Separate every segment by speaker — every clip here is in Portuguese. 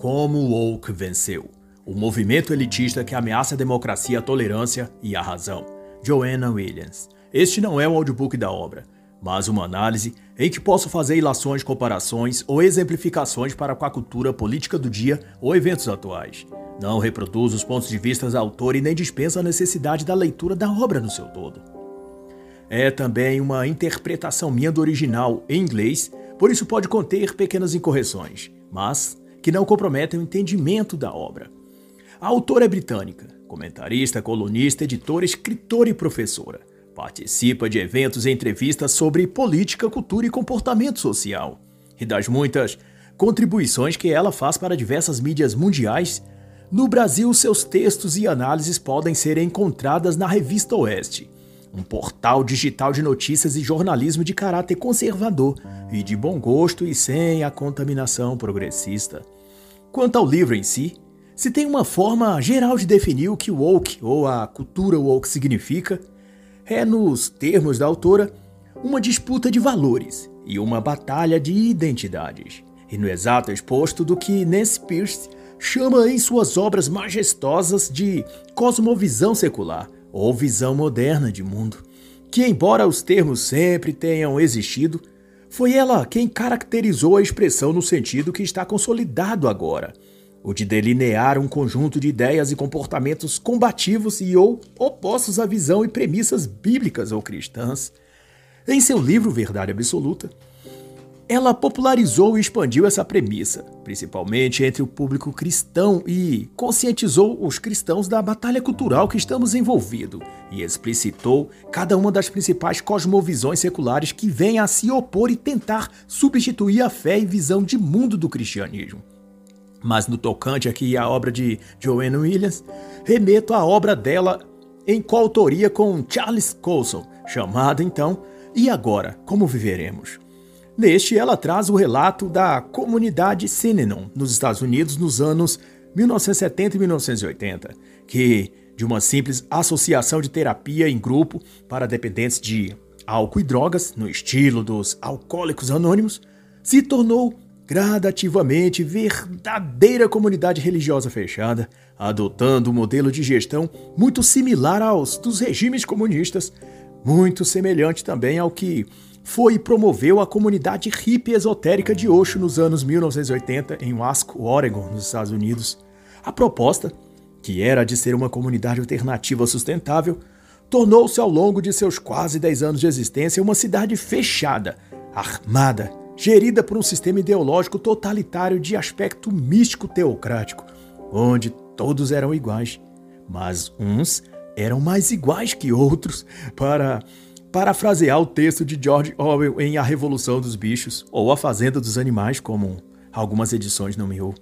Speaker 1: Como o Woke venceu. O movimento elitista que ameaça a democracia, a tolerância e a razão. Joanna Williams. Este não é o audiobook da obra, mas uma análise em que posso fazer ilações, comparações ou exemplificações para com a cultura política do dia ou eventos atuais. Não reproduz os pontos de vista do autor e nem dispensa a necessidade da leitura da obra no seu todo. É também uma interpretação minha do original em inglês, por isso pode conter pequenas incorreções, mas que não comprometem o entendimento da obra. A autora é britânica, comentarista, colunista, editora, escritora e professora. Participa de eventos e entrevistas sobre política, cultura e comportamento social. E das muitas contribuições que ela faz para diversas mídias mundiais, no Brasil seus textos e análises podem ser encontradas na Revista Oeste, um portal digital de notícias e jornalismo de caráter conservador e de bom gosto e sem a contaminação progressista. Quanto ao livro em si, se tem uma forma geral de definir o que woke ou a cultura woke significa, é, nos termos da autora, uma disputa de valores e uma batalha de identidades. E no exato exposto do que Nancy Pierce chama em suas obras majestosas de cosmovisão secular ou visão moderna de mundo, que, embora os termos sempre tenham existido, foi ela quem caracterizou a expressão no sentido que está consolidado agora, o de delinear um conjunto de ideias e comportamentos combativos e ou opostos à visão e premissas bíblicas ou cristãs. Em seu livro Verdade Absoluta, ela popularizou e expandiu essa premissa, principalmente entre o público cristão, e conscientizou os cristãos da batalha cultural que estamos envolvidos, e explicitou cada uma das principais cosmovisões seculares que vêm a se opor e tentar substituir a fé e visão de mundo do cristianismo. Mas no tocante aqui à obra de Joanne Williams, remeto à obra dela em coautoria com Charles Colson, chamada então E Agora, Como Viveremos? Neste, ela traz o relato da comunidade Synanon, nos Estados Unidos, nos anos 1970 e 1980, que, de uma simples associação de terapia em grupo para dependentes de álcool e drogas, no estilo dos alcoólicos anônimos, se tornou gradativamente verdadeira comunidade religiosa fechada, adotando um modelo de gestão muito similar aos dos regimes comunistas, muito semelhante também ao que foi e promoveu a comunidade hippie esotérica de Osho nos anos 1980 em Wasco, Oregon, nos Estados Unidos. A proposta, que era de ser uma comunidade alternativa sustentável, tornou-se ao longo de seus quase 10 anos de existência uma cidade fechada, armada, gerida por um sistema ideológico totalitário de aspecto místico teocrático, onde todos eram iguais, mas uns eram mais iguais que outros para parafrasear o texto de George Orwell em A Revolução dos Bichos ou A Fazenda dos Animais, como algumas edições nomeou.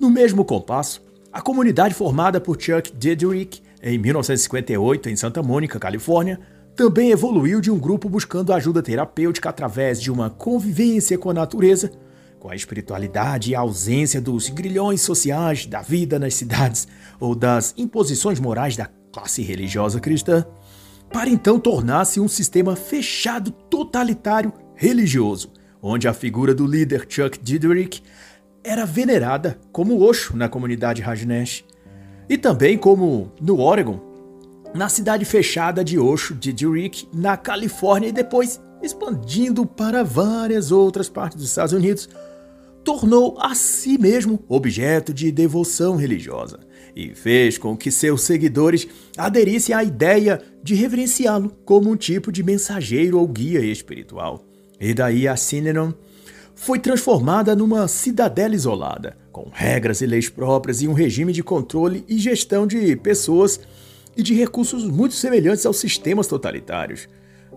Speaker 1: No mesmo compasso, a comunidade formada por Chuck Dedrick em 1958 em Santa Mônica, Califórnia, também evoluiu de um grupo buscando ajuda terapêutica através de uma convivência com a natureza, com a espiritualidade e a ausência dos grilhões sociais da vida nas cidades ou das imposições morais da classe religiosa cristã para então tornar-se um sistema fechado totalitário religioso, onde a figura do líder Chuck Diderick era venerada como Osho na comunidade Rajneesh, e também como no Oregon, na cidade fechada de Osho Diderick, na Califórnia, e depois expandindo para várias outras partes dos Estados Unidos, tornou a si mesmo objeto de devoção religiosa e fez com que seus seguidores aderissem à ideia de reverenciá-lo como um tipo de mensageiro ou guia espiritual. E daí a Synanon foi transformada numa cidadela isolada, com regras e leis próprias e um regime de controle e gestão de pessoas e de recursos muito semelhantes aos sistemas totalitários.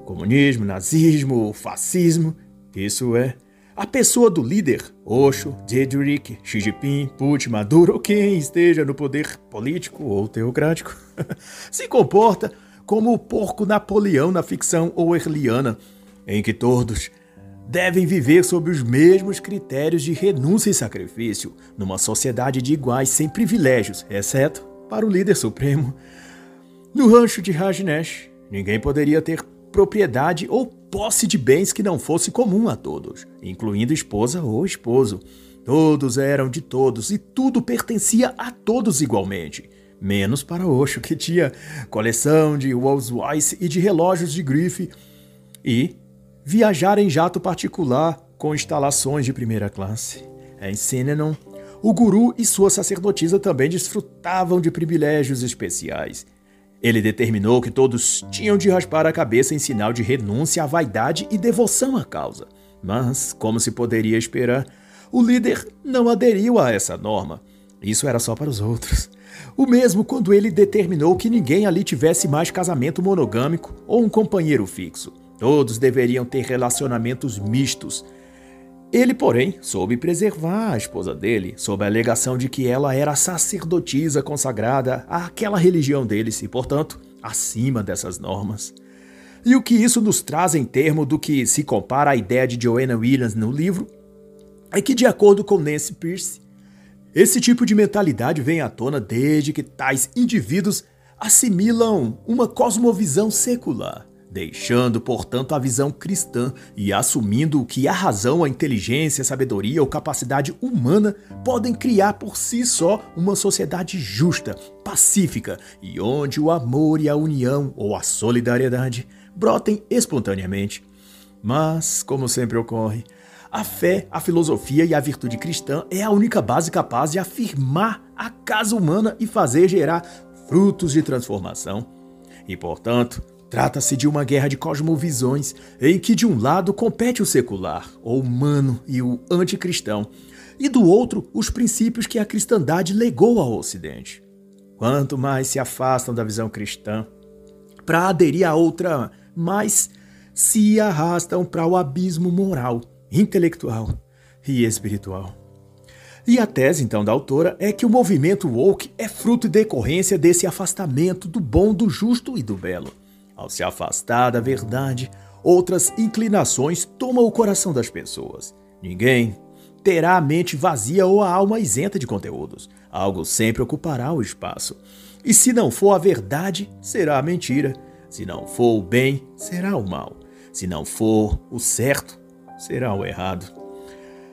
Speaker 1: Comunismo, nazismo, fascismo, isso é a pessoa do líder, Osho, Dedrick, Xi Jinping, Putin, Maduro ou quem esteja no poder político ou teocrático, se comporta como o porco Napoleão na ficção orwelliana, em que todos devem viver sob os mesmos critérios de renúncia e sacrifício, numa sociedade de iguais sem privilégios, exceto para o líder supremo. No rancho de Rajneesh, ninguém poderia ter propriedade ou posse de bens que não fosse comum a todos, incluindo esposa ou esposo. Todos eram de todos e tudo pertencia a todos igualmente, menos para Osho, que tinha coleção de Rolls-Royce e de relógios de grife, e viajar em jato particular com instalações de primeira classe. Em Sinenon, o guru e sua sacerdotisa também desfrutavam de privilégios especiais. Ele determinou que todos tinham de raspar a cabeça em sinal de renúncia à vaidade e devoção à causa. Mas, como se poderia esperar, o líder não aderiu a essa norma. Isso era só para os outros. O mesmo quando ele determinou que ninguém ali tivesse mais casamento monogâmico ou um companheiro fixo. Todos deveriam ter relacionamentos mistos. Ele, porém, soube preservar a esposa dele, sob a alegação de que ela era sacerdotisa consagrada àquela religião deles e, portanto, acima dessas normas. E o que isso nos traz em termos do que se compara à ideia de Joanna Williams no livro é que, de acordo com Nancy Pierce, esse tipo de mentalidade vem à tona desde que tais indivíduos assimilam uma cosmovisão secular, deixando, portanto, a visão cristã e assumindo que a razão, a inteligência, a sabedoria ou capacidade humana podem criar por si só uma sociedade justa, pacífica e onde o amor e a união ou a solidariedade brotem espontaneamente. Mas, como sempre ocorre, a fé, a filosofia e a virtude cristã é a única base capaz de afirmar a casa humana e fazer gerar frutos de transformação. E, portanto, trata-se de uma guerra de cosmovisões em que de um lado compete o secular, o humano e o anticristão, e do outro os princípios que a cristandade legou ao Ocidente. Quanto mais se afastam da visão cristã para aderir a outra, mais se arrastam para o abismo moral intelectual e espiritual. E a tese, então, da autora é que o movimento woke é fruto e decorrência desse afastamento do bom, do justo e do belo. Ao se afastar da verdade, outras inclinações tomam o coração das pessoas. Ninguém terá a mente vazia ou a alma isenta de conteúdos. Algo sempre ocupará o espaço. E se não for a verdade, será a mentira. Se não for o bem, será o mal. Se não for o certo, será o errado.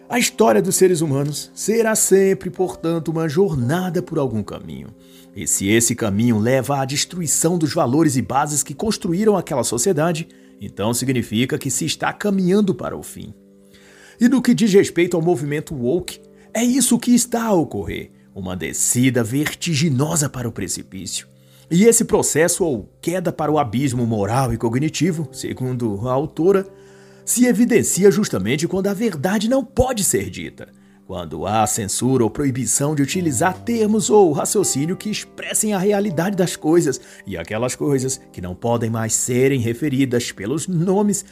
Speaker 1: A história dos seres humanos será sempre, portanto, uma jornada por algum caminho. E se esse caminho leva à destruição dos valores e bases que construíram aquela sociedade, então significa que se está caminhando para o fim. E no que diz respeito ao movimento woke, é isso que está a ocorrer: uma descida vertiginosa para o precipício. E esse processo, ou queda para o abismo moral e cognitivo, segundo a autora, se evidencia justamente quando a verdade não pode ser dita, quando há censura ou proibição de utilizar termos ou raciocínio que expressem a realidade das coisas e aquelas coisas que não podem mais serem referidas pelos nomes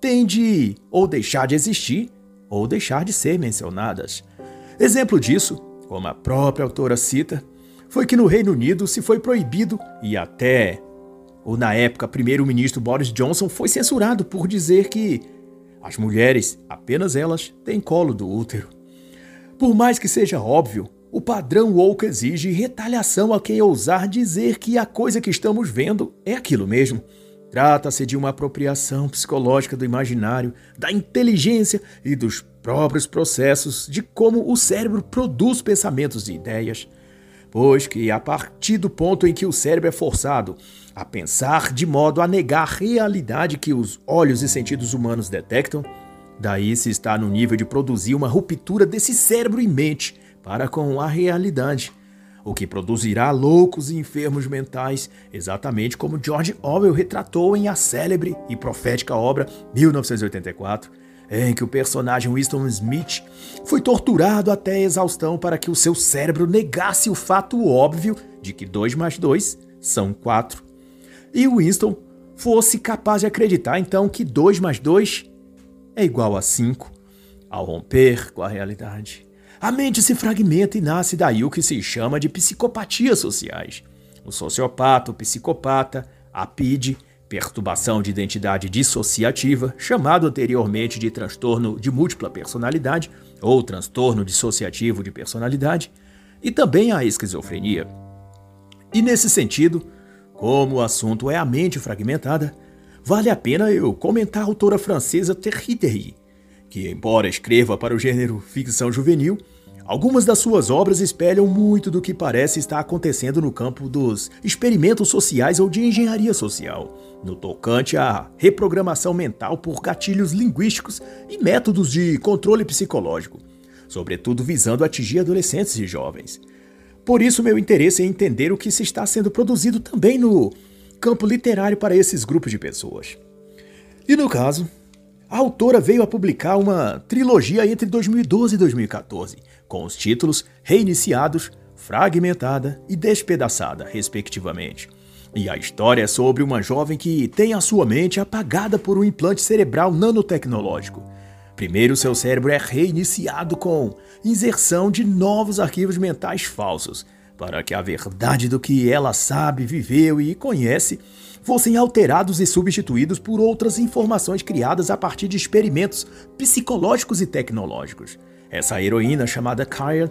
Speaker 1: têm de ou deixar de existir ou deixar de ser mencionadas. Exemplo disso, como a própria autora cita, foi que no Reino Unido se foi proibido e até o na época primeiro-ministro Boris Johnson foi censurado por dizer que as mulheres, apenas elas, têm colo do útero. Por mais que seja óbvio, o padrão woke exige retaliação a quem ousar dizer que a coisa que estamos vendo é aquilo mesmo. Trata-se de uma apropriação psicológica do imaginário, da inteligência e dos próprios processos de como o cérebro produz pensamentos e ideias pois que a partir do ponto em que o cérebro é forçado a pensar de modo a negar a realidade que os olhos e sentidos humanos detectam, daí se está no nível de produzir uma ruptura desse cérebro e mente para com a realidade, o que produzirá loucos e enfermos mentais, exatamente como George Orwell retratou em a célebre e profética obra 1984 em que o personagem Winston Smith foi torturado até exaustão para que o seu cérebro negasse o fato óbvio de que 2 mais 2 são 4. E Winston fosse capaz de acreditar então que 2 mais 2 é igual a 5. Ao romper com a realidade, a mente se fragmenta e nasce daí o que se chama de psicopatias sociais. O sociopata, o psicopata, a PID perturbação de identidade dissociativa, chamado anteriormente de transtorno de múltipla personalidade ou transtorno dissociativo de personalidade, e também a esquizofrenia. E nesse sentido, como o assunto é a mente fragmentada, vale a pena eu comentar a autora francesa Terry, que, embora escreva para o gênero ficção juvenil, algumas das suas obras espelham muito do que parece estar acontecendo no campo dos experimentos sociais ou de engenharia social, no tocante à reprogramação mental por gatilhos linguísticos e métodos de controle psicológico, sobretudo visando atingir adolescentes e jovens. Por isso, meu interesse é entender o que se está sendo produzido também no campo literário para esses grupos de pessoas. E no caso, a autora veio a publicar uma trilogia entre 2012 e 2014, com os títulos Reiniciados, Fragmentada e Despedaçada, respectivamente. E a história é sobre uma jovem que tem a sua mente apagada por um implante cerebral nanotecnológico. Primeiro, seu cérebro é reiniciado com inserção de novos arquivos mentais falsos, para que a verdade do que ela sabe, viveu e conhece fossem alterados e substituídos por outras informações criadas a partir de experimentos psicológicos e tecnológicos. Essa heroína chamada Kaya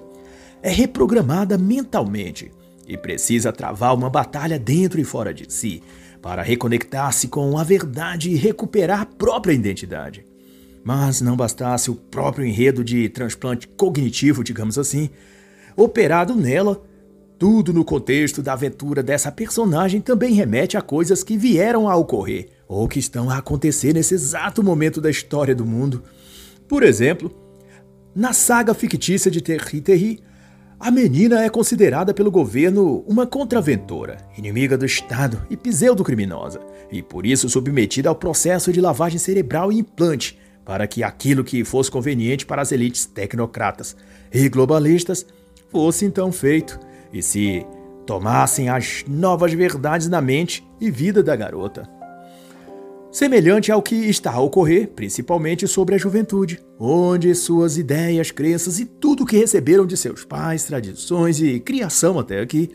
Speaker 1: é reprogramada mentalmente e precisa travar uma batalha dentro e fora de si para reconectar-se com a verdade e recuperar a própria identidade. Mas não bastasse o próprio enredo de transplante cognitivo, digamos assim, operado nela, tudo no contexto da aventura dessa personagem também remete a coisas que vieram a ocorrer ou que estão a acontecer nesse exato momento da história do mundo. Por exemplo, na saga fictícia de Terry Terry, a menina é considerada pelo governo uma contraventora, inimiga do Estado e pseudo-criminosa, e por isso submetida ao processo de lavagem cerebral e implante, para que aquilo que fosse conveniente para as elites tecnocratas e globalistas fosse então feito e se tomassem as novas verdades na mente e vida da garota. Semelhante ao que está a ocorrer, principalmente sobre a juventude, onde suas ideias, crenças e tudo que receberam de seus pais, tradições e criação até aqui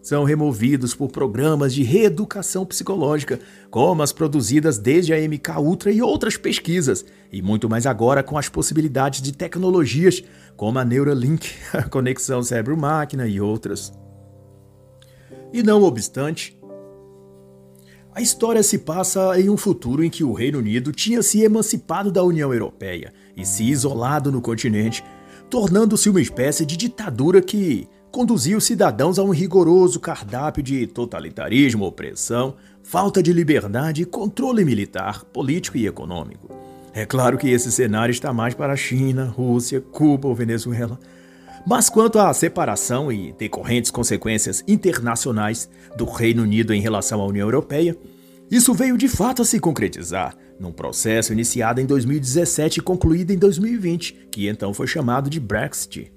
Speaker 1: são removidos por programas de reeducação psicológica, como as produzidas desde a MK Ultra e outras pesquisas, e muito mais agora com as possibilidades de tecnologias como a Neuralink, a conexão cérebro-máquina e outras. E não obstante, a história se passa em um futuro em que o Reino Unido tinha se emancipado da União Europeia e se isolado no continente, tornando-se uma espécie de ditadura que conduzia os cidadãos a um rigoroso cardápio de totalitarismo, opressão, falta de liberdade e controle militar, político e econômico. É claro que esse cenário está mais para a China, Rússia, Cuba ou Venezuela. Mas quanto à separação e decorrentes consequências internacionais do Reino Unido em relação à União Europeia, isso veio de fato a se concretizar num processo iniciado em 2017 e concluído em 2020, que então foi chamado de Brexit.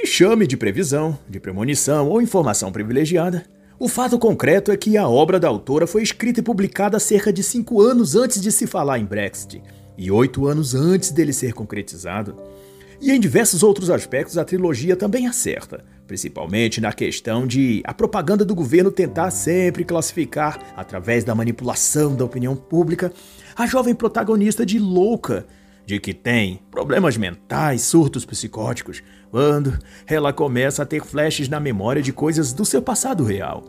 Speaker 1: E chame de previsão, de premonição ou informação privilegiada, o fato concreto é que a obra da autora foi escrita e publicada cerca de cinco anos antes de se falar em Brexit e oito anos antes dele ser concretizado. E em diversos outros aspectos a trilogia também acerta, principalmente na questão de a propaganda do governo tentar sempre classificar, através da manipulação da opinião pública, a jovem protagonista de louca de que tem problemas mentais, surtos psicóticos, quando ela começa a ter flashes na memória de coisas do seu passado real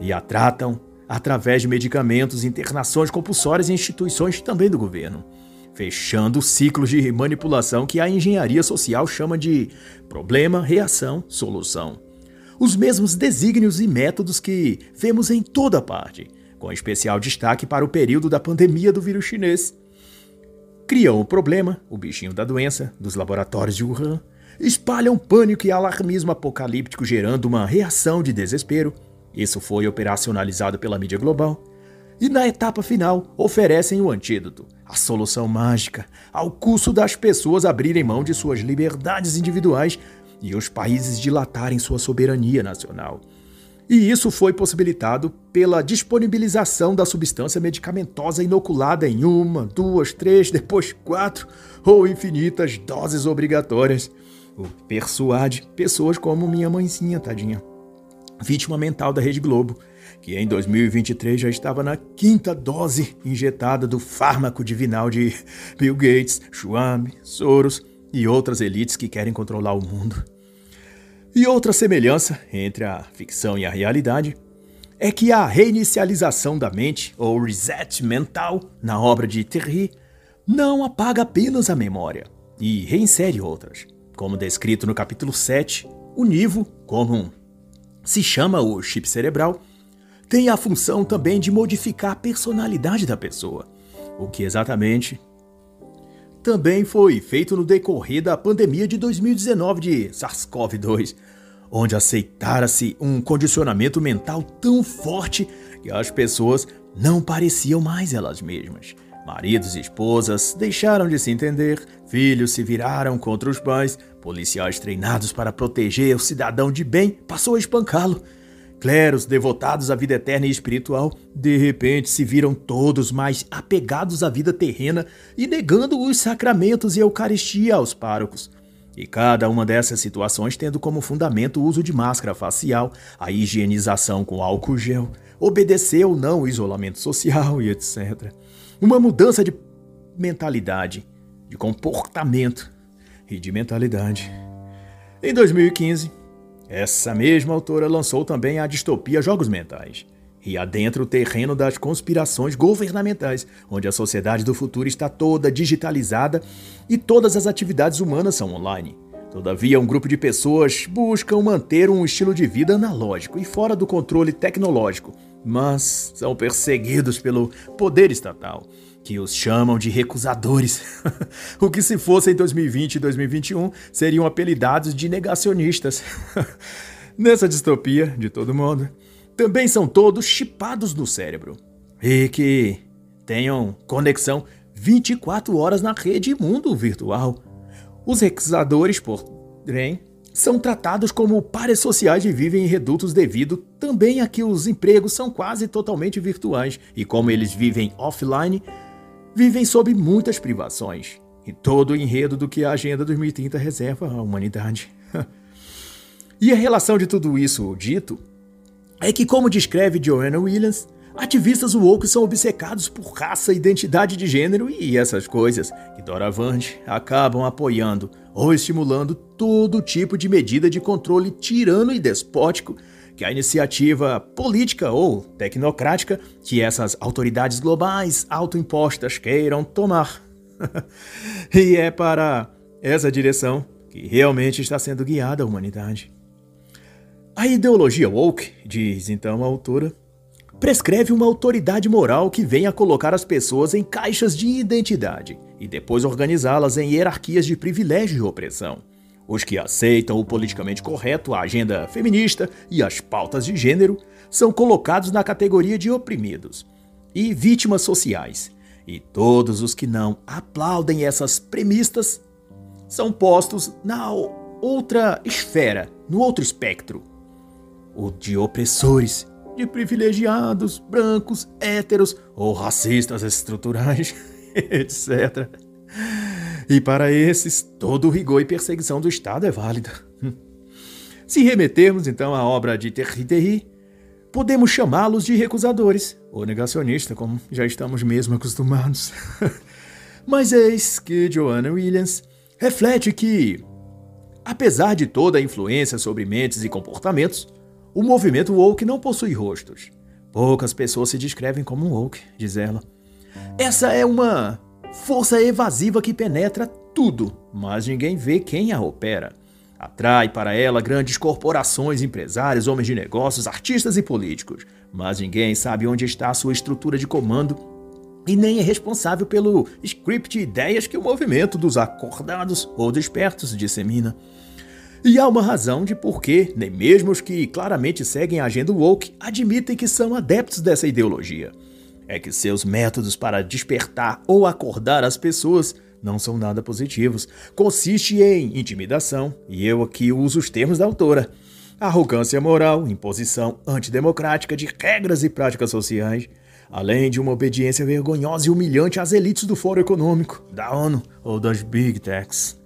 Speaker 1: e a tratam através de medicamentos, internações compulsórias em instituições também do governo, fechando ciclos de manipulação que a engenharia social chama de problema, reação, solução. Os mesmos desígnios e métodos que vemos em toda parte, com especial destaque para o período da pandemia do vírus chinês criam o problema, o bichinho da doença, dos laboratórios de Wuhan, espalham pânico e alarmismo apocalíptico, gerando uma reação de desespero. Isso foi operacionalizado pela mídia global. E na etapa final, oferecem o antídoto, a solução mágica, ao custo das pessoas abrirem mão de suas liberdades individuais e os países dilatarem sua soberania nacional. E isso foi possibilitado pela disponibilização da substância medicamentosa inoculada em uma, duas, três, depois quatro ou infinitas doses obrigatórias. O persuade pessoas como minha mãezinha, tadinha, vítima mental da Rede Globo, que em 2023 já estava na quinta dose injetada do fármaco divinal de Bill Gates, Schwab, Soros e outras elites que querem controlar o mundo. E outra semelhança entre a ficção e a realidade é que a reinicialização da mente, ou reset mental, na obra de Terry, não apaga apenas a memória e reinsere outras. Como descrito no capítulo 7, o Nivo, como se chama o chip cerebral, tem a função também de modificar a personalidade da pessoa, o que exatamente também foi feito no decorrer da pandemia de 2019 de SARS-CoV-2, onde aceitara-se um condicionamento mental tão forte que as pessoas não pareciam mais elas mesmas. Maridos e esposas deixaram de se entender, filhos se viraram contra os pais, policiais treinados para proteger o cidadão de bem passou a espancá-lo. Cleros devotados à vida eterna e espiritual, de repente se viram todos mais apegados à vida terrena e negando os sacramentos e a Eucaristia aos párocos. E cada uma dessas situações tendo como fundamento o uso de máscara facial, a higienização com álcool gel, obedecer ou não o isolamento social e etc. Uma mudança de mentalidade, de comportamento e de mentalidade. Em 2015, essa mesma autora lançou também a distopia Jogos Mentais e adentra o terreno das conspirações governamentais, onde a sociedade do futuro está toda digitalizada e todas as atividades humanas são online. Todavia, um grupo de pessoas buscam manter um estilo de vida analógico e fora do controle tecnológico, mas são perseguidos pelo poder estatal, que os chamam de recusadores. o que, se fosse em 2020 e 2021, seriam apelidados de negacionistas. Nessa distopia, de todo modo, também são todos chipados no cérebro e que tenham conexão 24 horas na rede mundo virtual. Os recusadores, porém, são tratados como pares sociais e vivem em redutos devido também a que os empregos são quase totalmente virtuais e como eles vivem offline, vivem sob muitas privações. E todo o enredo do que a Agenda 2030 reserva à humanidade. e a relação de tudo isso dito é que, como descreve Joanna Williams, ativistas woke são obcecados por raça, identidade de gênero e essas coisas, que doravante acabam apoiando ou estimulando todo tipo de medida de controle tirano e despótico que a iniciativa política ou tecnocrática que essas autoridades globais autoimpostas queiram tomar. e é para essa direção que realmente está sendo guiada a humanidade. A ideologia woke, diz então a autora, prescreve uma autoridade moral que venha colocar as pessoas em caixas de identidade e depois organizá-las em hierarquias de privilégio e opressão. Os que aceitam o politicamente correto, a agenda feminista e as pautas de gênero são colocados na categoria de oprimidos e vítimas sociais. E todos os que não aplaudem essas premistas são postos na outra esfera, no outro espectro, o de opressores, de privilegiados, brancos, héteros ou racistas estruturais, etc. E para esses, todo o rigor e perseguição do Estado é válida. Se remetermos então à obra de Terry, podemos chamá-los de recusadores, ou negacionista, como já estamos mesmo acostumados. Mas eis que Joanna Williams reflete que, apesar de toda a influência sobre mentes e comportamentos, o movimento woke não possui rostos. Poucas pessoas se descrevem como woke, diz ela. Essa é uma força evasiva que penetra tudo, mas ninguém vê quem a opera. Atrai para ela grandes corporações, empresários, homens de negócios, artistas e políticos, mas ninguém sabe onde está a sua estrutura de comando e nem é responsável pelo script de ideias que o movimento dos acordados ou despertos dissemina. E há uma razão de por que nem mesmo os que claramente seguem a agenda woke admitem que são adeptos dessa ideologia. É que seus métodos para despertar ou acordar as pessoas não são nada positivos. Consiste em intimidação, e eu aqui uso os termos da autora. Arrogância moral, imposição antidemocrática de regras e práticas sociais, além de uma obediência vergonhosa e humilhante às elites do Fórum Econômico, da ONU ou das Big Techs.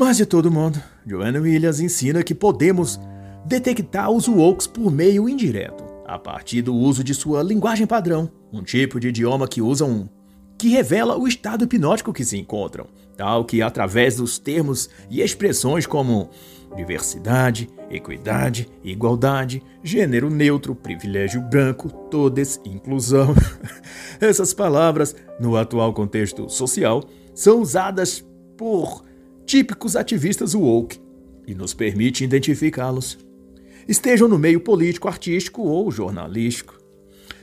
Speaker 1: Mas de todo modo, Joanna Williams ensina que podemos detectar os wokes por meio indireto, a partir do uso de sua linguagem padrão, um tipo de idioma que usa um que revela o estado hipnótico que se encontram, tal que através dos termos e expressões como diversidade, equidade, igualdade, gênero neutro, privilégio branco, todes, inclusão. Essas palavras, no atual contexto social, são usadas por típicos ativistas woke e nos permite identificá-los. Estejam no meio político, artístico ou jornalístico.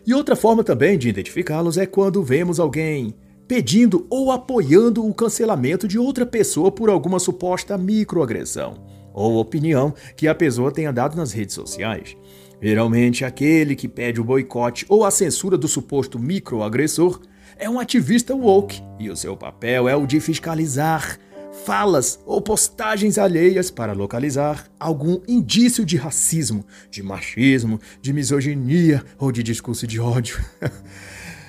Speaker 1: E outra forma também de identificá-los é quando vemos alguém pedindo ou apoiando o cancelamento de outra pessoa por alguma suposta microagressão ou opinião que a pessoa tenha dado nas redes sociais. Geralmente, aquele que pede o boicote ou a censura do suposto microagressor é um ativista woke e o seu papel é o de fiscalizar falas ou postagens alheias para localizar algum indício de racismo, de machismo, de misoginia ou de discurso de ódio.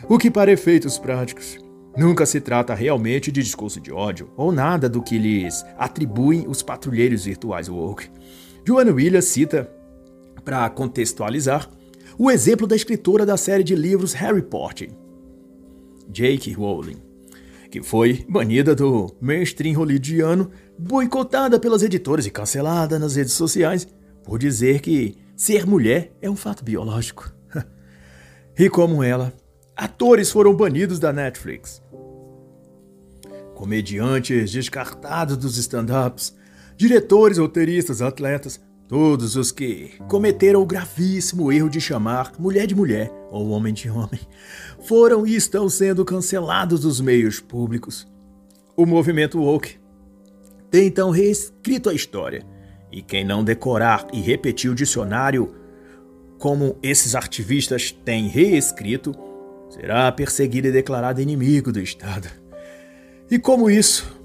Speaker 1: o que, para efeitos práticos, nunca se trata realmente de discurso de ódio ou nada do que lhes atribuem os patrulheiros virtuais woke. Joanna Williams cita, para contextualizar, o exemplo da escritora da série de livros Harry Potter, J.K. Rowling que foi banida do mainstream hollywoodiano, boicotada pelas editoras e cancelada nas redes sociais por dizer que ser mulher é um fato biológico. e como ela, atores foram banidos da Netflix. Comediantes descartados dos stand-ups, diretores, roteiristas, atletas, todos os que cometeram o gravíssimo erro de chamar mulher de mulher ou homem de homem, foram e estão sendo cancelados dos meios públicos. O movimento woke tem então reescrito a história, e quem não decorar e repetir o dicionário como esses ativistas têm reescrito, será perseguido e declarado inimigo do Estado. E como isso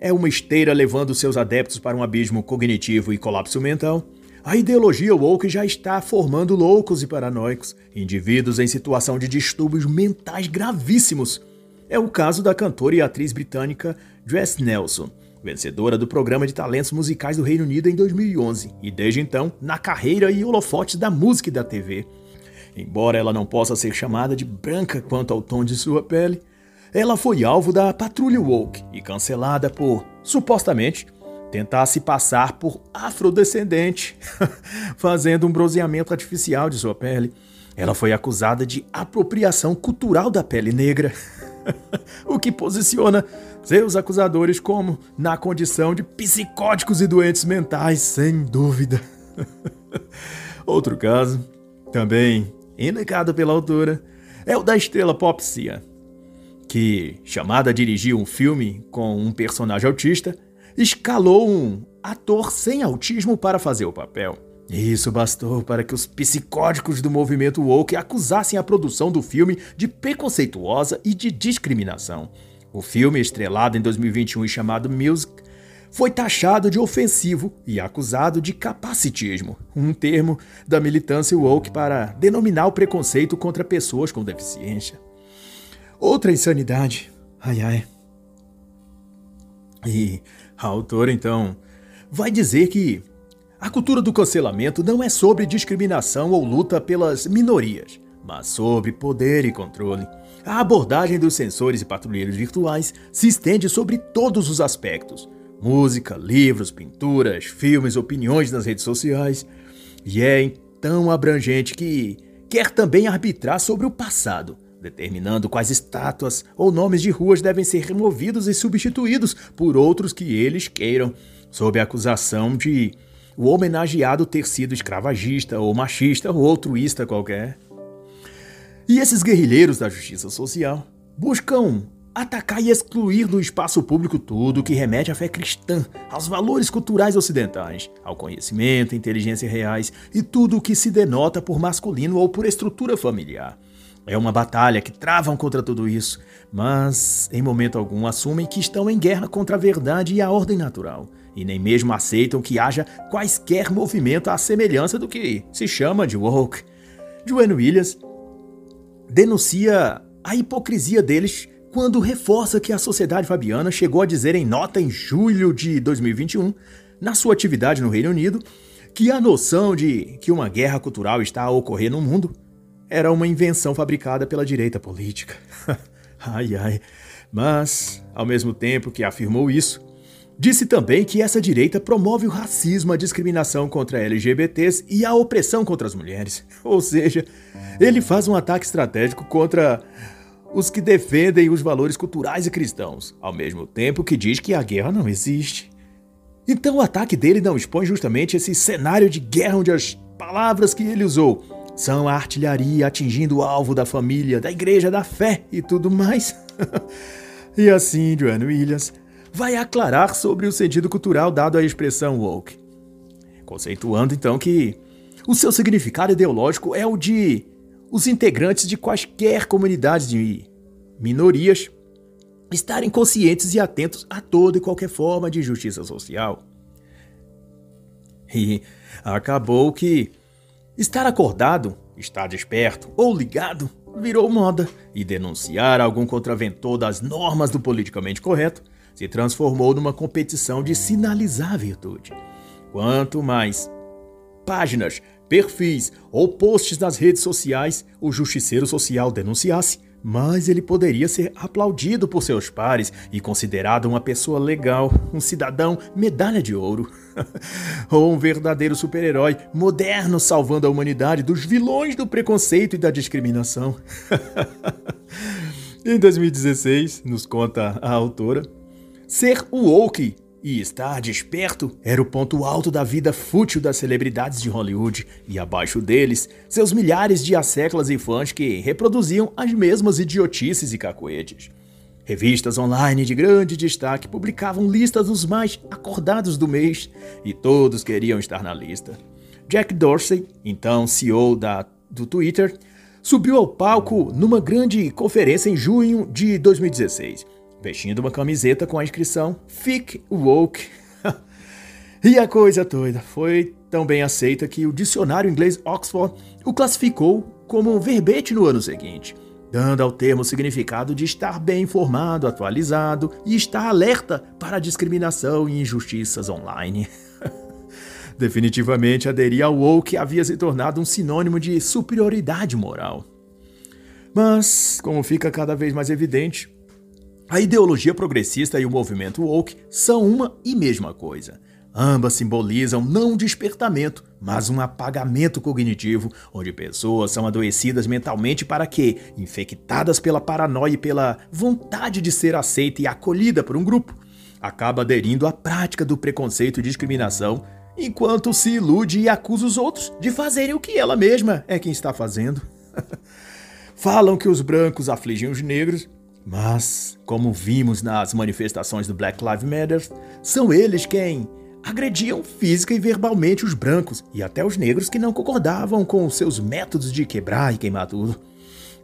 Speaker 1: é uma esteira levando seus adeptos para um abismo cognitivo e colapso mental, a ideologia woke já está formando loucos e paranoicos, indivíduos em situação de distúrbios mentais gravíssimos. É o caso da cantora e atriz britânica Jess Nelson, vencedora do programa de talentos musicais do Reino Unido em 2011 e desde então na carreira e holofotes da música e da TV. Embora ela não possa ser chamada de branca quanto ao tom de sua pele, ela foi alvo da patrulha woke e cancelada por, supostamente, tentar se passar por afrodescendente, fazendo um bronzeamento artificial de sua pele. Ela foi acusada de apropriação cultural da pele negra, o que posiciona seus acusadores como na condição de psicóticos e doentes mentais, sem dúvida. Outro caso, também indicado pela autora, é o da estrela pop Cia, que, chamada a dirigir um filme com um personagem autista, escalou um ator sem autismo para fazer o papel. Isso bastou para que os psicóticos do movimento woke acusassem a produção do filme de preconceituosa e de discriminação. O filme, estrelado em 2021 e chamado Music, foi taxado de ofensivo e acusado de capacitismo, um termo da militância woke para denominar o preconceito contra pessoas com deficiência. Outra insanidade. Ai ai. E a autora, então, vai dizer que a cultura do cancelamento não é sobre discriminação ou luta pelas minorias, mas sobre poder e controle. A abordagem dos sensores e patrulheiros virtuais se estende sobre todos os aspectos: música, livros, pinturas, filmes, opiniões nas redes sociais. E é tão abrangente que quer também arbitrar sobre o passado, determinando quais estátuas ou nomes de ruas devem ser removidos e substituídos por outros que eles queiram, sob a acusação de o homenageado ter sido escravagista ou machista ou altruísta qualquer. E esses guerrilheiros da justiça social buscam atacar e excluir do espaço público tudo que remete à fé cristã, aos valores culturais ocidentais, ao conhecimento, inteligência reais e tudo o que se denota por masculino ou por estrutura familiar. É uma batalha que travam contra tudo isso, mas em momento algum assumem que estão em guerra contra a verdade e a ordem natural, e nem mesmo aceitam que haja quaisquer movimento à semelhança do que se chama de woke. Joanne Williams denuncia a hipocrisia deles quando reforça que a Sociedade Fabiana chegou a dizer em nota em julho de 2021, na sua atividade no Reino Unido, que a noção de que uma guerra cultural está a ocorrer no mundo era uma invenção fabricada pela direita política. Ai ai. Mas, ao mesmo tempo que afirmou isso, disse também que essa direita promove o racismo, a discriminação contra LGBTs e a opressão contra as mulheres. Ou seja, ele faz um ataque estratégico contra os que defendem os valores culturais e cristãos, ao mesmo tempo que diz que a guerra não existe. Então o ataque dele não expõe justamente esse cenário de guerra onde as palavras que ele usou são a artilharia atingindo o alvo da família, da igreja, da fé e tudo mais. e assim, Joanne Williams vai aclarar sobre o sentido cultural dado à expressão woke, conceituando então que o seu significado ideológico é o de os integrantes de quaisquer comunidades de minorias estarem conscientes e atentos a toda e qualquer forma de justiça social. E acabou que estar acordado, estar desperto ou ligado virou moda e denunciar algum contraventor das normas do politicamente correto se transformou numa competição de sinalizar virtude. Quanto mais páginas perfis ou posts nas redes sociais o justiceiro social denunciasse, mas ele poderia ser aplaudido por seus pares e considerado uma pessoa legal, um cidadão medalha de ouro, ou um verdadeiro super-herói moderno salvando a humanidade dos vilões do preconceito e da discriminação. em 2016, nos conta a autora, ser woke e estar desperto era o ponto alto da vida fútil das celebridades de Hollywood, e abaixo deles, seus milhares de asseclas e fãs que reproduziam as mesmas idiotices e cacoetes. Revistas online de grande destaque publicavam listas dos mais acordados do mês, e todos queriam estar na lista. Jack Dorsey, então CEO da, do Twitter, subiu ao palco numa grande conferência em junho de 2016 vestindo uma camiseta com a inscrição Fick Woke. e a coisa toda foi tão bem aceita que o dicionário inglês Oxford o classificou como um verbete no ano seguinte, dando ao termo o significado de estar bem informado, atualizado e estar alerta para discriminação e injustiças online. Definitivamente aderir ao woke havia se tornado um sinônimo de superioridade moral. Mas, como fica cada vez mais evidente, a ideologia progressista e o movimento woke são uma e mesma coisa. Ambas simbolizam não um despertamento, mas um apagamento cognitivo, onde pessoas são adoecidas mentalmente para que, infectadas pela paranoia e pela vontade de ser aceita e acolhida por um grupo, acaba aderindo à prática do preconceito e discriminação, enquanto se ilude e acusa os outros de fazerem o que ela mesma é quem está fazendo. Falam que os brancos afligem os negros mas, como vimos nas manifestações do Black Lives Matter, são eles quem agrediam física e verbalmente os brancos e até os negros que não concordavam com seus métodos de quebrar e queimar tudo.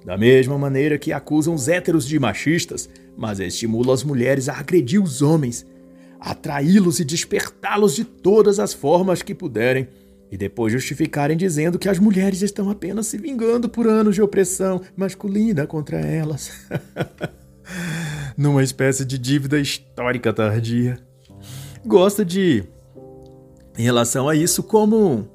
Speaker 1: Da mesma maneira que acusam os héteros de machistas, mas estimulam as mulheres a agredir os homens, atraí-los e despertá-los de todas as formas que puderem e depois justificarem dizendo que as mulheres estão apenas se vingando por anos de opressão masculina contra elas. Numa espécie de dívida histórica tardia. Gosto de, em relação a isso, como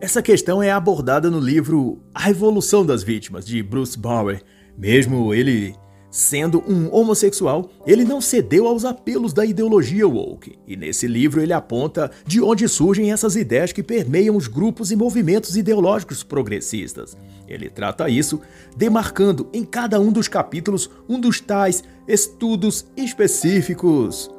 Speaker 1: essa questão é abordada no livro A Revolução das Vítimas, de Bruce Bauer. Mesmo ele Sendo um homossexual, ele não cedeu aos apelos da ideologia woke, e nesse livro ele aponta de onde surgem essas ideias que permeiam os grupos e movimentos ideológicos progressistas. Ele trata isso demarcando em cada um dos capítulos um dos tais estudos específicos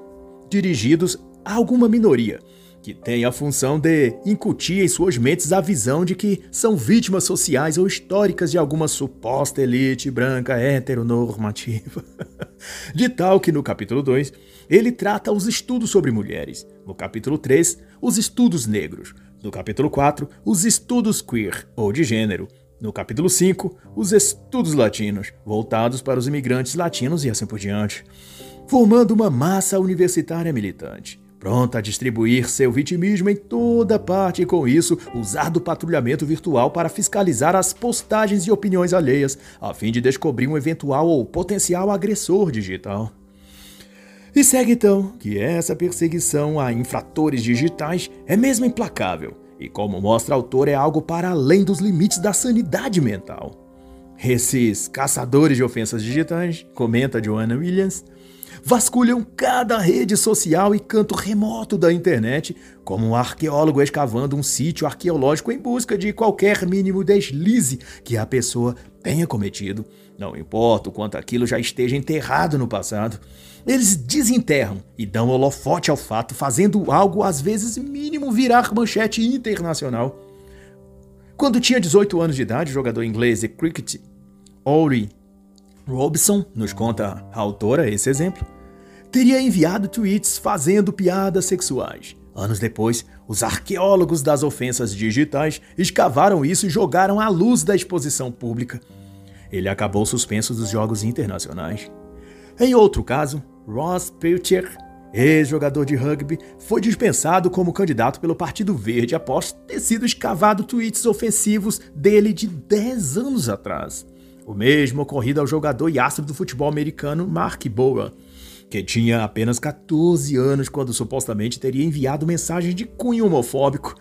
Speaker 1: dirigidos a alguma minoria que tem a função de incutir em suas mentes a visão de que são vítimas sociais ou históricas de alguma suposta elite branca heteronormativa. De tal que no capítulo 2 ele trata os estudos sobre mulheres, no capítulo 3, os estudos negros, no capítulo 4, os estudos queer ou de gênero, no capítulo 5, os estudos latinos, voltados para os imigrantes latinos e assim por diante, formando uma massa universitária militante pronta a distribuir seu vitimismo em toda parte e, com isso, usar do patrulhamento virtual para fiscalizar as postagens e opiniões alheias, a fim de descobrir um eventual ou potencial agressor digital. E segue então que essa perseguição a infratores digitais é mesmo implacável, e como mostra o autor, é algo para além dos limites da sanidade mental. esses caçadores de ofensas digitais, comenta Joanna Williams, vasculham cada rede social e canto remoto da internet, como um arqueólogo escavando um sítio arqueológico em busca de qualquer mínimo deslize que a pessoa tenha cometido. Não importa o quanto aquilo já esteja enterrado no passado. Eles desenterram e dão holofote ao fato, fazendo algo às vezes mínimo virar manchete internacional. Quando tinha 18 anos de idade, o jogador inglês de cricket, Ori Robson, nos conta a autora esse exemplo, teria enviado tweets fazendo piadas sexuais. Anos depois, os arqueólogos das ofensas digitais escavaram isso e jogaram à luz da exposição pública. Ele acabou suspenso dos jogos internacionais. Em outro caso, Ross Pilcher, ex-jogador de rugby, foi dispensado como candidato pelo Partido Verde após ter sido escavado tweets ofensivos dele de 10 anos atrás. O mesmo ocorrido ao jogador e astro do futebol americano Mark Bowen, que tinha apenas 14 anos quando supostamente teria enviado mensagem de cunho homofóbico.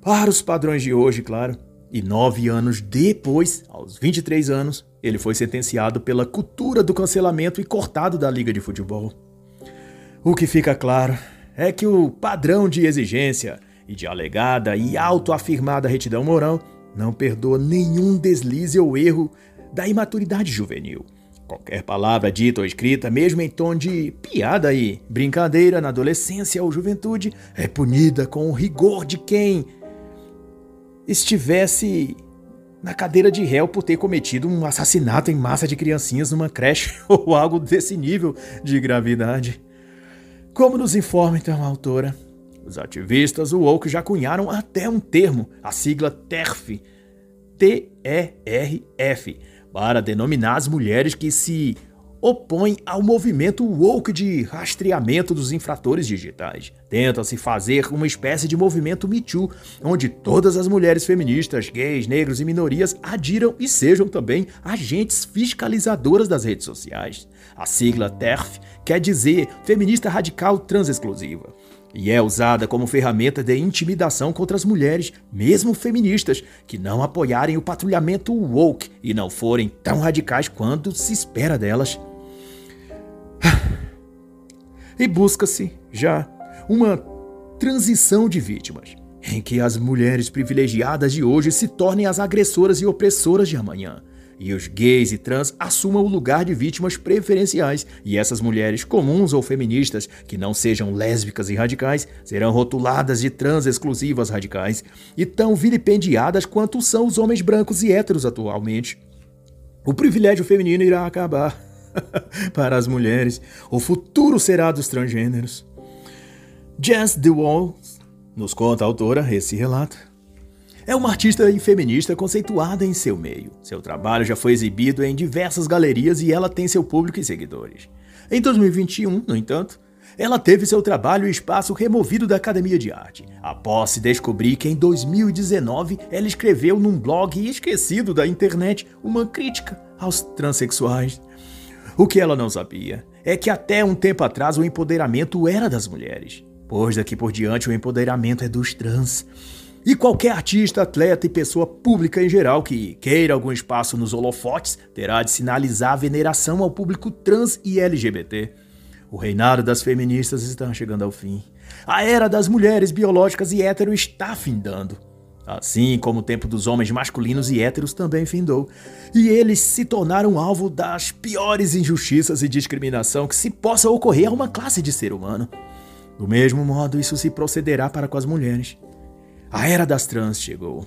Speaker 1: Para os padrões de hoje, claro. E nove anos depois, aos 23 anos, ele foi sentenciado pela cultura do cancelamento e cortado da liga de futebol. O que fica claro é que o padrão de exigência e de alegada e autoafirmada retidão moral não perdoa nenhum deslize ou erro da imaturidade juvenil. Qualquer palavra dita ou escrita, mesmo em tom de piada e brincadeira na adolescência ou juventude, é punida com o rigor de quem estivesse na cadeira de réu por ter cometido um assassinato em massa de criancinhas numa creche ou algo desse nível de gravidade. Como nos informa então a autora, os ativistas woke já cunharam até um termo, a sigla TERF, T-E-R-F, para denominar as mulheres que se opõem ao movimento woke de rastreamento dos infratores digitais. Tenta-se fazer uma espécie de movimento Me Too, onde todas as mulheres feministas, gays, negros e minorias adiram e sejam também agentes fiscalizadoras das redes sociais. A sigla TERF quer dizer Feminista Radical Transexclusiva e é usada como ferramenta de intimidação contra as mulheres, mesmo feministas, que não apoiarem o patrulhamento woke e não forem tão radicais quanto se espera delas. E busca-se, já, uma transição de vítimas, em que as mulheres privilegiadas de hoje se tornem as agressoras e opressoras de amanhã e os gays e trans assumam o lugar de vítimas preferenciais, e essas mulheres comuns ou feministas que não sejam lésbicas e radicais serão rotuladas de trans exclusivas radicais e tão vilipendiadas quanto são os homens brancos e héteros atualmente. O privilégio feminino irá acabar. Para as mulheres, o futuro será dos transgêneros. Jazz The Walls nos conta a autora esse relato. É uma artista e feminista conceituada em seu meio. Seu trabalho já foi exibido em diversas galerias e ela tem seu público e seguidores. Em 2021, no entanto, ela teve seu trabalho e espaço removido da Academia de Arte, após se descobrir que em 2019 ela escreveu num blog esquecido da internet uma crítica aos transexuais. O que ela não sabia é que até um tempo atrás o empoderamento era das mulheres, pois daqui por diante o empoderamento é dos trans. E qualquer artista, atleta e pessoa pública em geral que queira algum espaço nos holofotes terá de sinalizar a veneração ao público trans e LGBT. O reinado das feministas está chegando ao fim. A era das mulheres biológicas e hétero está findando. Assim como o tempo dos homens masculinos e héteros também findou. E eles se tornaram alvo das piores injustiças e discriminação que se possa ocorrer a uma classe de ser humano. Do mesmo modo, isso se procederá para com as mulheres. A era das trans chegou.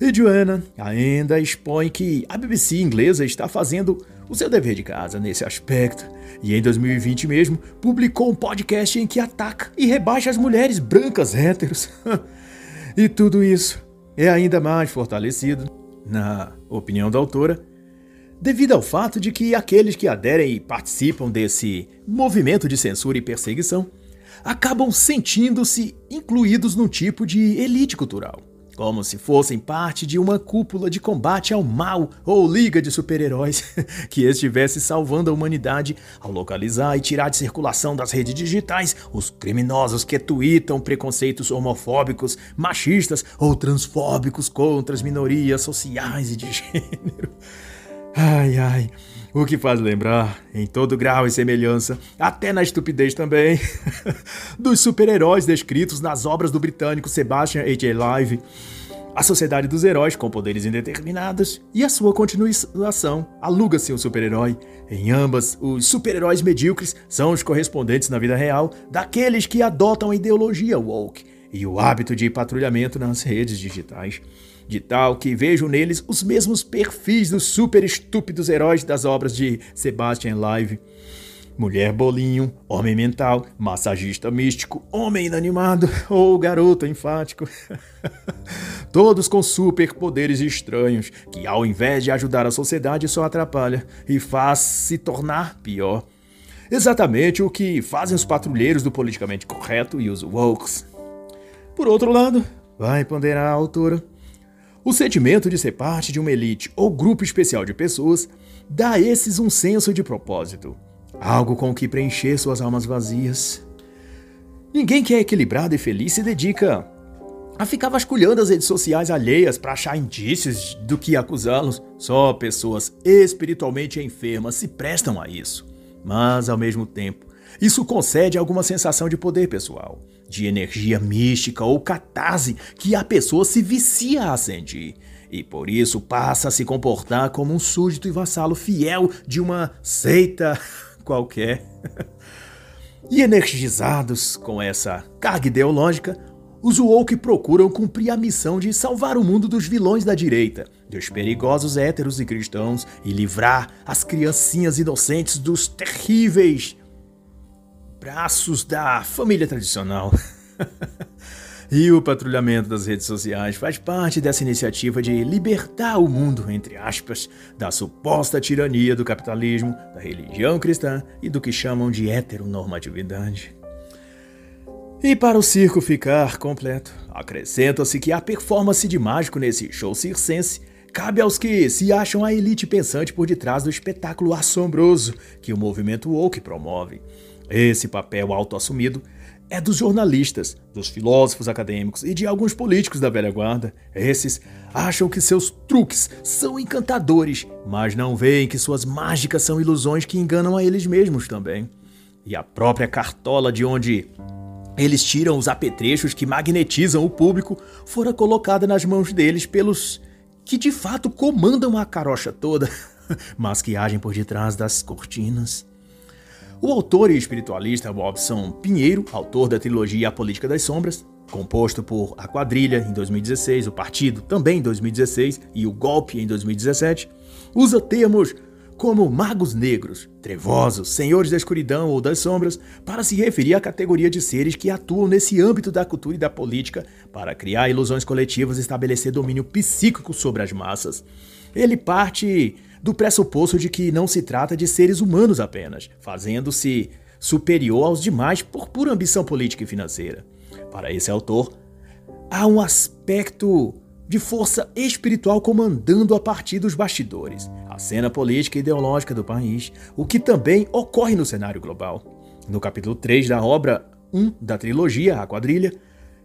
Speaker 1: E Joanna ainda expõe que a BBC inglesa está fazendo o seu dever de casa nesse aspecto. E em 2020 mesmo, publicou um podcast em que ataca e rebaixa as mulheres brancas héteros. e tudo isso é ainda mais fortalecido, na opinião da autora, devido ao fato de que aqueles que aderem e participam desse movimento de censura e perseguição acabam sentindo-se incluídos num tipo de elite cultural. como se fossem parte de uma cúpula de combate ao mal ou liga de super-heróis que estivesse salvando a humanidade ao localizar e tirar de circulação das redes digitais os criminosos que tweetam preconceitos homofóbicos, machistas ou transfóbicos contra as minorias sociais e de gênero. Ai, ai. O que faz lembrar, em todo grau e semelhança, até na estupidez também, dos super-heróis descritos nas obras do britânico Sebastian H. Live, a Sociedade dos Heróis com Poderes Indeterminados e a sua continuação, Aluga-se um Super-Herói. Em ambas, os super-heróis medíocres são os correspondentes na vida real daqueles que adotam a ideologia woke e o hábito de patrulhamento nas redes digitais de tal que vejo neles os mesmos perfis dos super estúpidos heróis das obras de Sebastian Live. Mulher bolinho, homem mental, massagista místico, homem inanimado ou garoto enfático. Todos com superpoderes estranhos que, ao invés de ajudar a sociedade, só atrapalha e faz se tornar pior. Exatamente o que fazem os patrulheiros do politicamente correto e os wokes. Por outro lado, vai ponderar a autora, o sentimento de ser parte de uma elite ou grupo especial de pessoas dá a esses um senso de propósito, algo com que preencher suas almas vazias. Ninguém que é equilibrado e feliz se dedica a ficar vasculhando as redes sociais alheias para achar indícios do que acusá-los. Só pessoas espiritualmente enfermas se prestam a isso. Mas, ao mesmo tempo, isso concede alguma sensação de poder pessoal, de energia mística ou catarse que a pessoa se vicia a sentir. E por isso passa a se comportar como um súdito e vassalo fiel de uma seita qualquer. e energizados com essa carga ideológica, os woke procuram cumprir a missão de salvar o mundo dos vilões da direita, dos perigosos héteros e cristãos e livrar as criancinhas inocentes dos terríveis braços da família tradicional. e o patrulhamento das redes sociais faz parte dessa iniciativa de libertar o mundo, entre aspas, da suposta tirania do capitalismo, da religião cristã e do que chamam de heteronormatividade. E para o circo ficar completo, acrescenta-se que a performance de mágico nesse show circense cabe aos que se acham a elite pensante por detrás do espetáculo assombroso que o movimento woke promove. Esse papel autoassumido é dos jornalistas, dos filósofos acadêmicos e de alguns políticos da velha guarda. Esses acham que seus truques são encantadores, mas não veem que suas mágicas são ilusões que enganam a eles mesmos também. E a própria cartola de onde eles tiram os apetrechos que magnetizam o público fora colocada nas mãos deles pelos que de fato comandam a carocha toda, mas que agem por detrás das cortinas. O autor e espiritualista Robson Pinheiro, autor da trilogia A Política das Sombras, composto por A Quadrilha em 2016, O Partido também em 2016 e O Golpe em 2017, usa termos como magos negros, trevosos, senhores da escuridão ou das sombras, para se referir à categoria de seres que atuam nesse âmbito da cultura e da política para criar ilusões coletivas e estabelecer domínio psíquico sobre as massas. Ele parte do pressuposto de que não se trata de seres humanos apenas, fazendo-se superior aos demais por pura ambição política e financeira. Para esse autor, há um aspecto de força espiritual comandando a partir dos bastidores, a cena política e ideológica do país, o que também ocorre no cenário global. No capítulo 3 da obra 1 da trilogia A Quadrilha,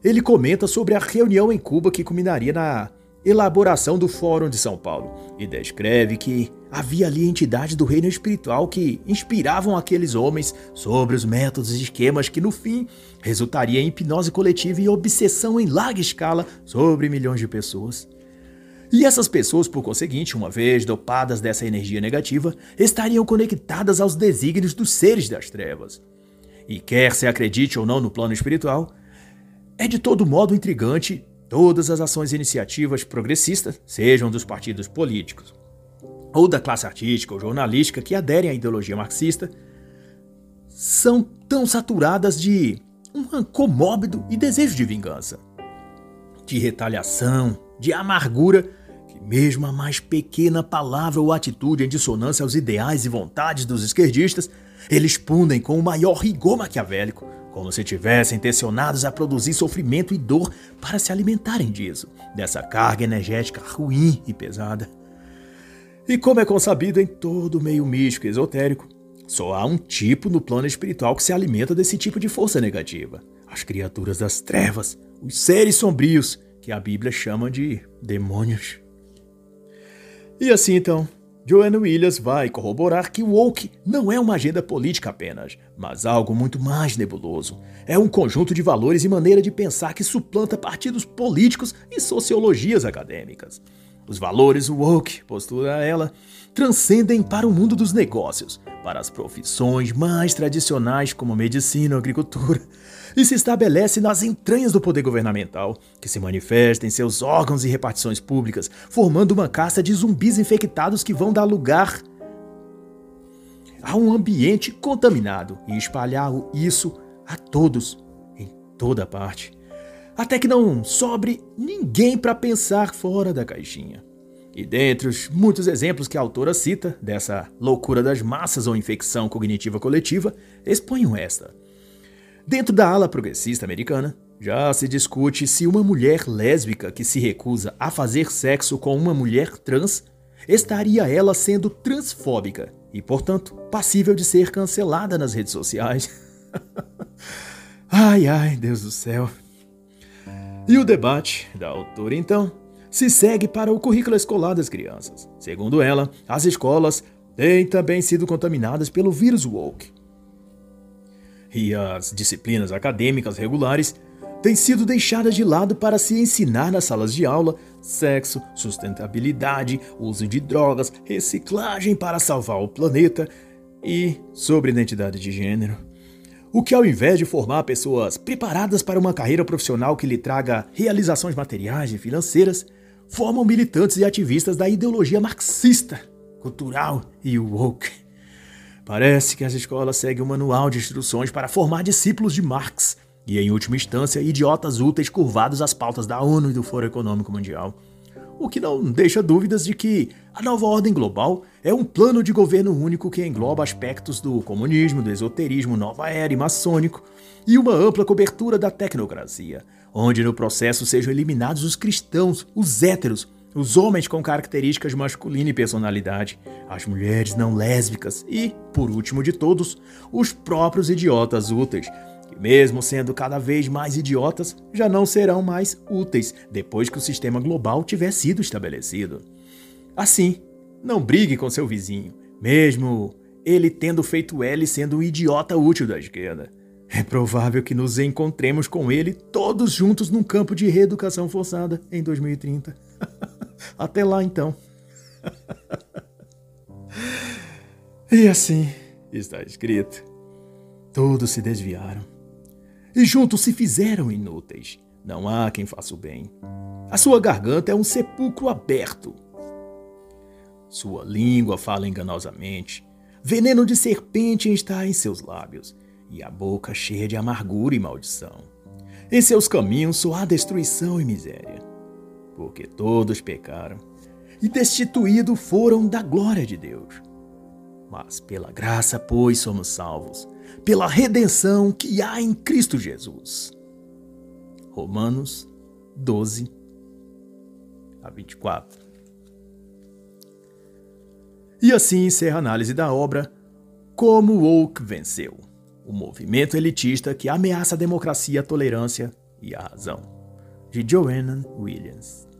Speaker 1: ele comenta sobre a reunião em Cuba que culminaria na elaboração do Fórum de São Paulo e descreve que havia ali entidades do reino espiritual que inspiravam aqueles homens sobre os métodos e esquemas que no fim resultaria em hipnose coletiva e obsessão em larga escala sobre milhões de pessoas. E essas pessoas, por conseguinte, uma vez dopadas dessa energia negativa, estariam conectadas aos desígnios dos seres das trevas. E quer se acredite ou não no plano espiritual, é de todo modo intrigante Todas as ações e iniciativas progressistas, sejam dos partidos políticos ou da classe artística ou jornalística que aderem à ideologia marxista, são tão saturadas de um rancor mórbido e desejo de vingança, de retaliação, de amargura, que mesmo a mais pequena palavra ou atitude em dissonância aos ideais e vontades dos esquerdistas, eles punem com o maior rigor maquiavélico, como se tivessem intencionados a produzir sofrimento e dor para se alimentarem disso, dessa carga energética ruim e pesada. E como é consabido em todo o meio místico e esotérico, só há um tipo no plano espiritual que se alimenta desse tipo de força negativa: as criaturas das trevas, os seres sombrios, que a Bíblia chama de demônios. E assim então, Joanne Williams vai corroborar que o woke não é uma agenda política apenas, mas algo muito mais nebuloso. É um conjunto de valores e maneira de pensar que suplanta partidos políticos e sociologias acadêmicas. Os valores woke, postura ela, transcendem para o mundo dos negócios, para as profissões mais tradicionais como medicina ou agricultura, e se estabelece nas entranhas do poder governamental, que se manifesta em seus órgãos e repartições públicas, formando uma casta de zumbis infectados que vão dar lugar a um ambiente contaminado e espalhar isso a todos, em toda parte, até que não sobre ninguém para pensar fora da caixinha. E dentre os muitos exemplos que a autora cita dessa loucura das massas ou infecção cognitiva coletiva, exponho esta. Dentro da ala progressista americana, já se discute se uma mulher lésbica que se recusa a fazer sexo com uma mulher trans estaria ela sendo transfóbica e, portanto, passível de ser cancelada nas redes sociais. ai, ai, Deus do céu. E o debate da autora, então, se segue para o currículo escolar das crianças. Segundo ela, as escolas têm também sido contaminadas pelo vírus woke e as disciplinas acadêmicas regulares têm sido deixadas de lado para se ensinar nas salas de aula sexo, sustentabilidade, uso de drogas, reciclagem para salvar o planeta e sobre identidade de gênero. O que, ao invés de formar pessoas preparadas para uma carreira profissional que lhe traga realizações materiais e financeiras, formam militantes e ativistas da ideologia marxista, cultural e woke. Parece que as escolas seguem um manual de instruções para formar discípulos de Marx e, em última instância, idiotas úteis curvados às pautas da ONU e do Fórum Econômico Mundial. O que não deixa dúvidas de que a nova ordem global é um plano de governo único que engloba aspectos do comunismo, do esoterismo, nova era e maçônico, e uma ampla cobertura da tecnocracia, onde no processo sejam eliminados os cristãos, os héteros, os homens com características masculina e personalidade, as mulheres não lésbicas e, por último de todos, os próprios idiotas úteis, que, mesmo sendo cada vez mais idiotas, já não serão mais úteis depois que o sistema global tiver sido estabelecido. Assim, não brigue com seu vizinho, mesmo ele tendo feito L sendo um idiota útil da esquerda. É provável que nos encontremos com ele todos juntos num campo de reeducação forçada em 2030. Até lá então. e assim está escrito: todos se desviaram e juntos se fizeram inúteis. Não há quem faça o bem. A sua garganta é um sepulcro aberto. Sua língua fala enganosamente. Veneno de serpente está em seus lábios, e a boca cheia de amargura e maldição. Em seus caminhos só há destruição e miséria porque todos pecaram e destituídos foram da glória de Deus. Mas pela graça, pois, somos salvos, pela redenção que há em Cristo Jesus. Romanos 12, a 24. E assim encerra a análise da obra Como Woke Venceu, o movimento elitista que ameaça a democracia, a tolerância e a razão, de Joanna Williams.